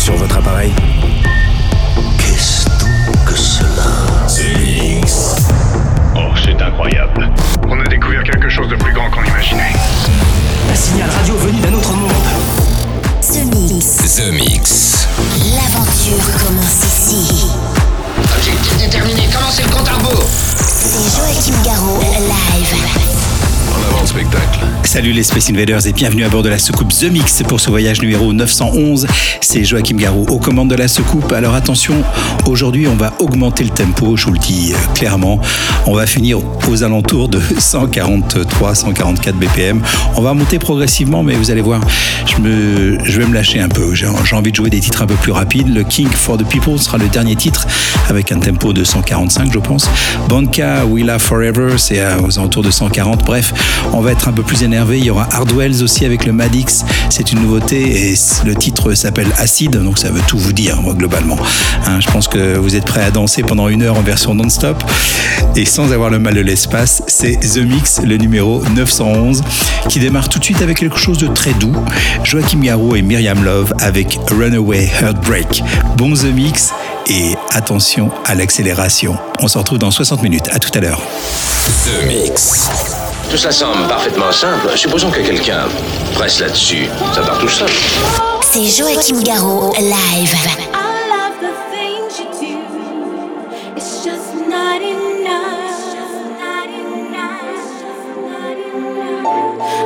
sur votre appareil. Salut les Space Invaders et bienvenue à bord de la soucoupe The Mix pour ce voyage numéro 911. C'est Joachim Garou aux commandes de la soucoupe. Alors attention, aujourd'hui on va augmenter le tempo, je vous le dis euh, clairement. On va finir aux alentours de 143, 144 BPM. On va monter progressivement, mais vous allez voir, je, vais me lâcher un peu. J'ai envie de jouer des titres un peu plus rapides. Le King for the People sera le dernier titre avec un tempo de 145, je pense. Banca, We Love Forever, c'est aux alentours de 140. Bref, on va être un peu plus énervé. Il y aura Hardwells aussi avec le Madix. C'est une nouveauté et le titre s'appelle Acid, donc ça veut tout vous dire globalement. Hein, je pense que vous êtes prêts à danser pendant une heure en version non-stop et sans avoir le mal de l'espace. C'est The Mix, le numéro 911, qui démarre tout de suite avec quelque chose de très doux. Joachim Garou et Myriam Love avec Runaway Heartbreak. Bon The Mix et attention à l'accélération. On se retrouve dans 60 minutes. À tout à l'heure. The Mix. Tout ça semble parfaitement simple. Supposons que quelqu'un presse là-dessus. Ça part tout seul. C'est Joachim Garraud, live. I love the things you do. It's just not enough.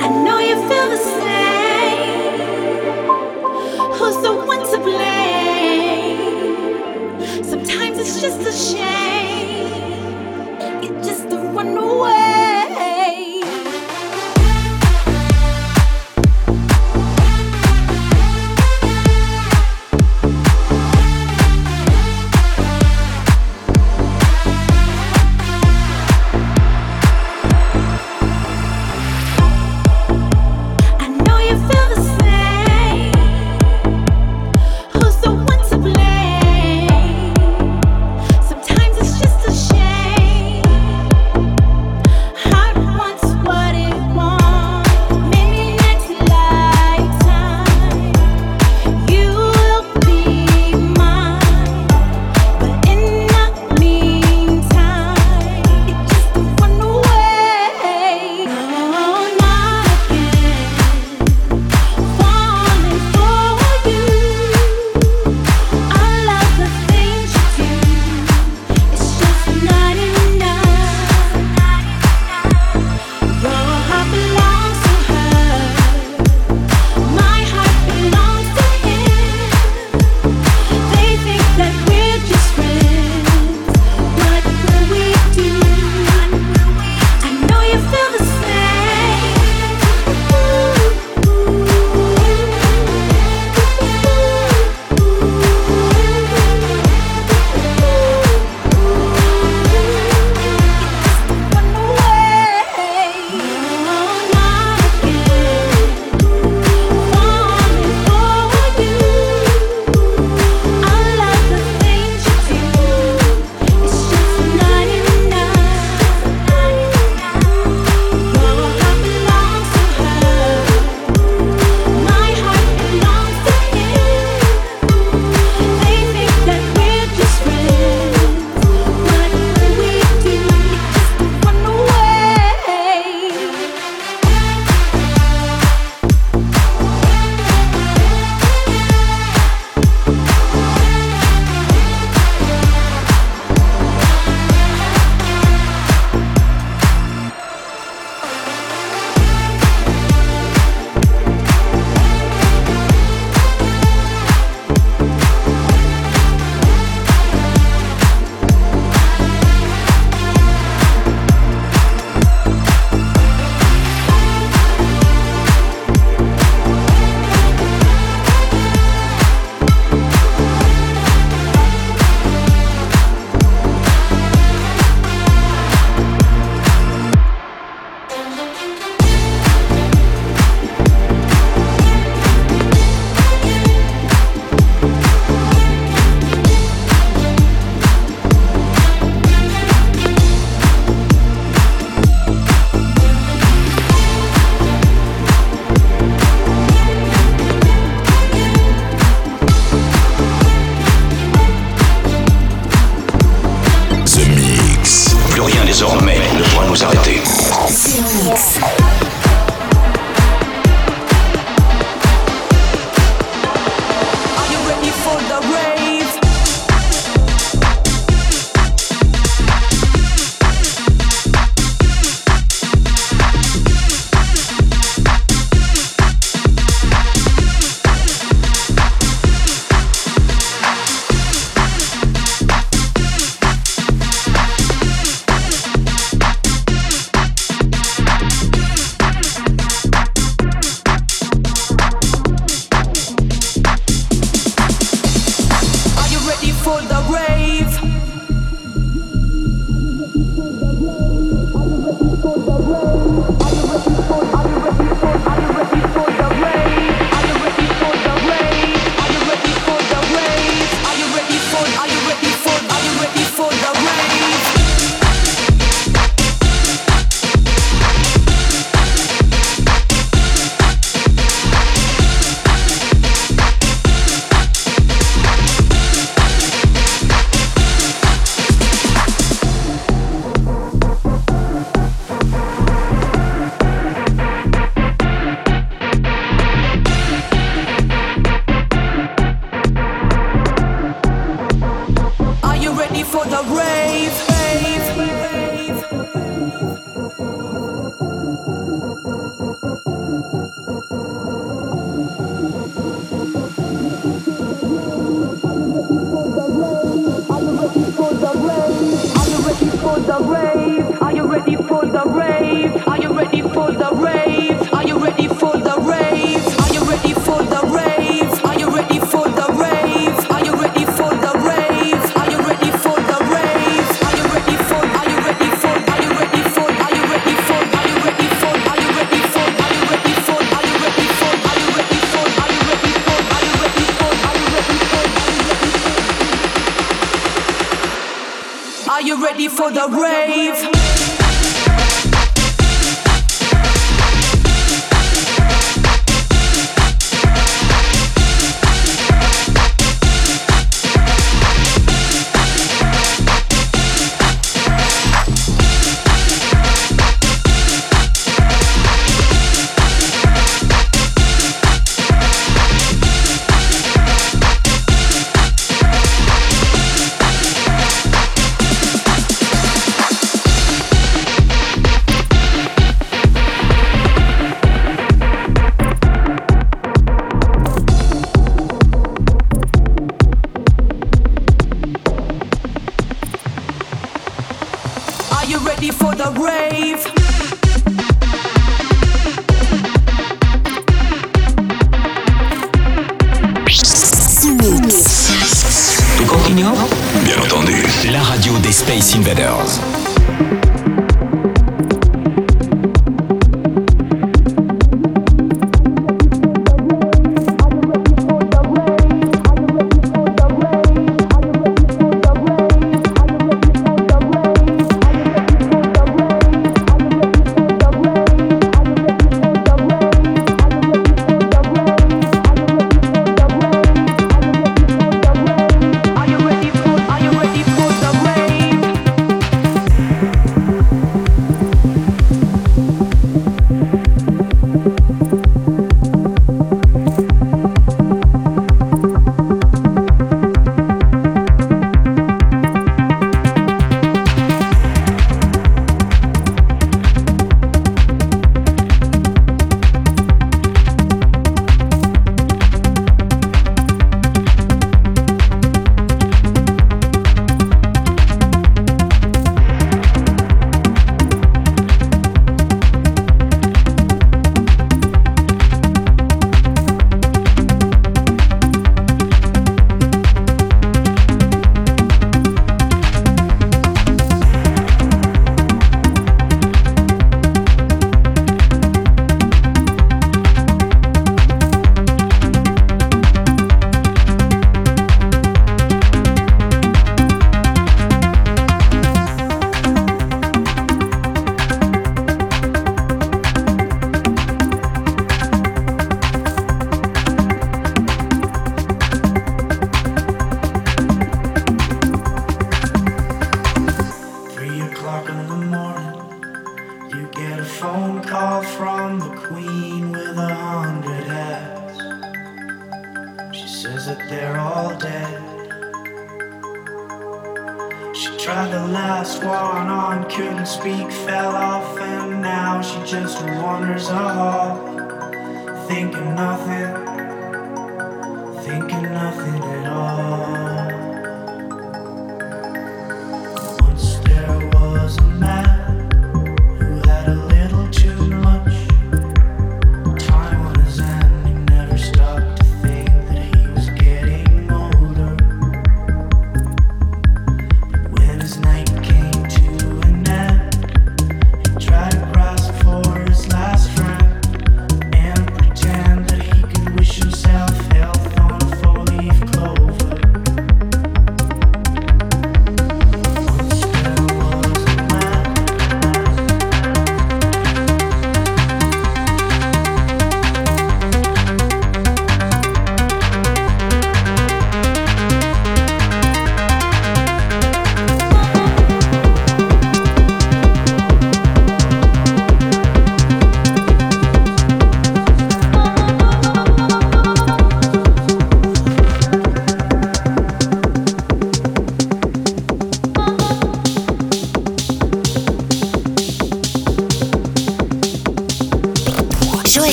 I know you feel the same. Who's the one to blame? Sometimes it's just a shame.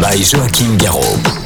By Joachim Garraud.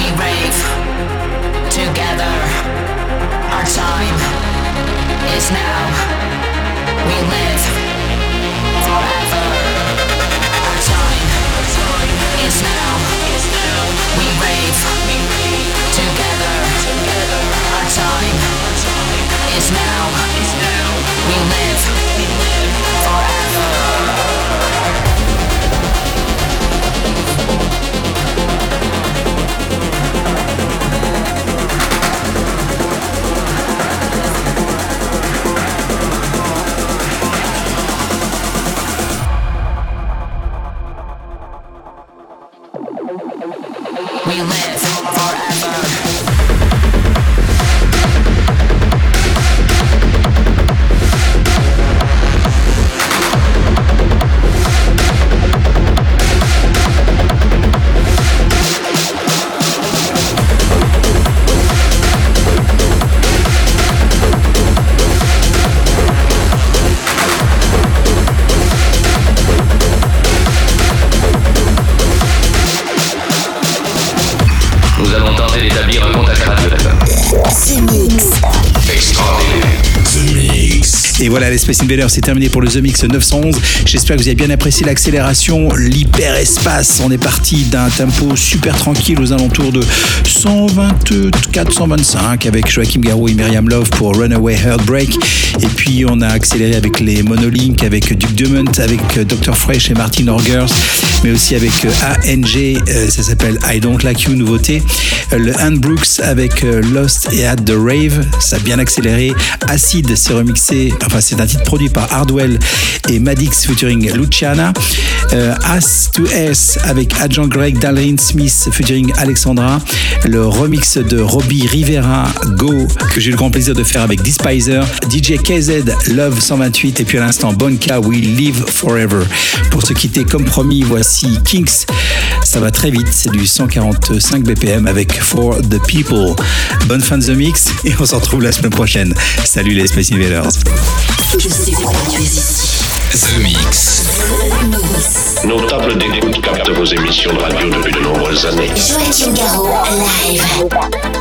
We rave together. Our time is now. We live forever. Our time is now. We rave together. Our time is now. We live les Space Invaders, c'est terminé pour le The Mix 911. J'espère que vous avez bien apprécié l'accélération, l'hyperespace. On est parti d'un tempo super tranquille aux alentours de 124-125 avec Joachim Garou et Myriam Love pour Runaway Heartbreak. Et puis on a accéléré avec les Monolink, avec Duke Dumont, avec Dr. Fresh et Martin Orgers, mais aussi avec euh, ANG, euh, ça s'appelle I Don't Like You, nouveauté. Euh, Le Anne Brooks avec Lost et At the Rave, ça a bien accéléré. Acid, c'est remixé, enfin c'est un titre produit par Hardwell et Madix featuring Luciana. Euh, As to S avec Agent Greg, Dalrin Smith featuring Alexandra. Le remix de Robbie Rivera, Go, que j'ai eu le grand plaisir de faire avec Despiser. DJ KZ, Love 128 et puis à l'instant Bonka, We Live Forever. Pour se quitter comme promis, voici Kinks. Ça va très vite, c'est du 145 BPM avec For the People. Bonne fin de The Mix et on se retrouve la semaine prochaine. Salut les Space Invaders. Je sais pourquoi tu es ici. The Mix. Nos tables d'écoute captent vos émissions de radio depuis de nombreuses années. Joachim Garraud, live.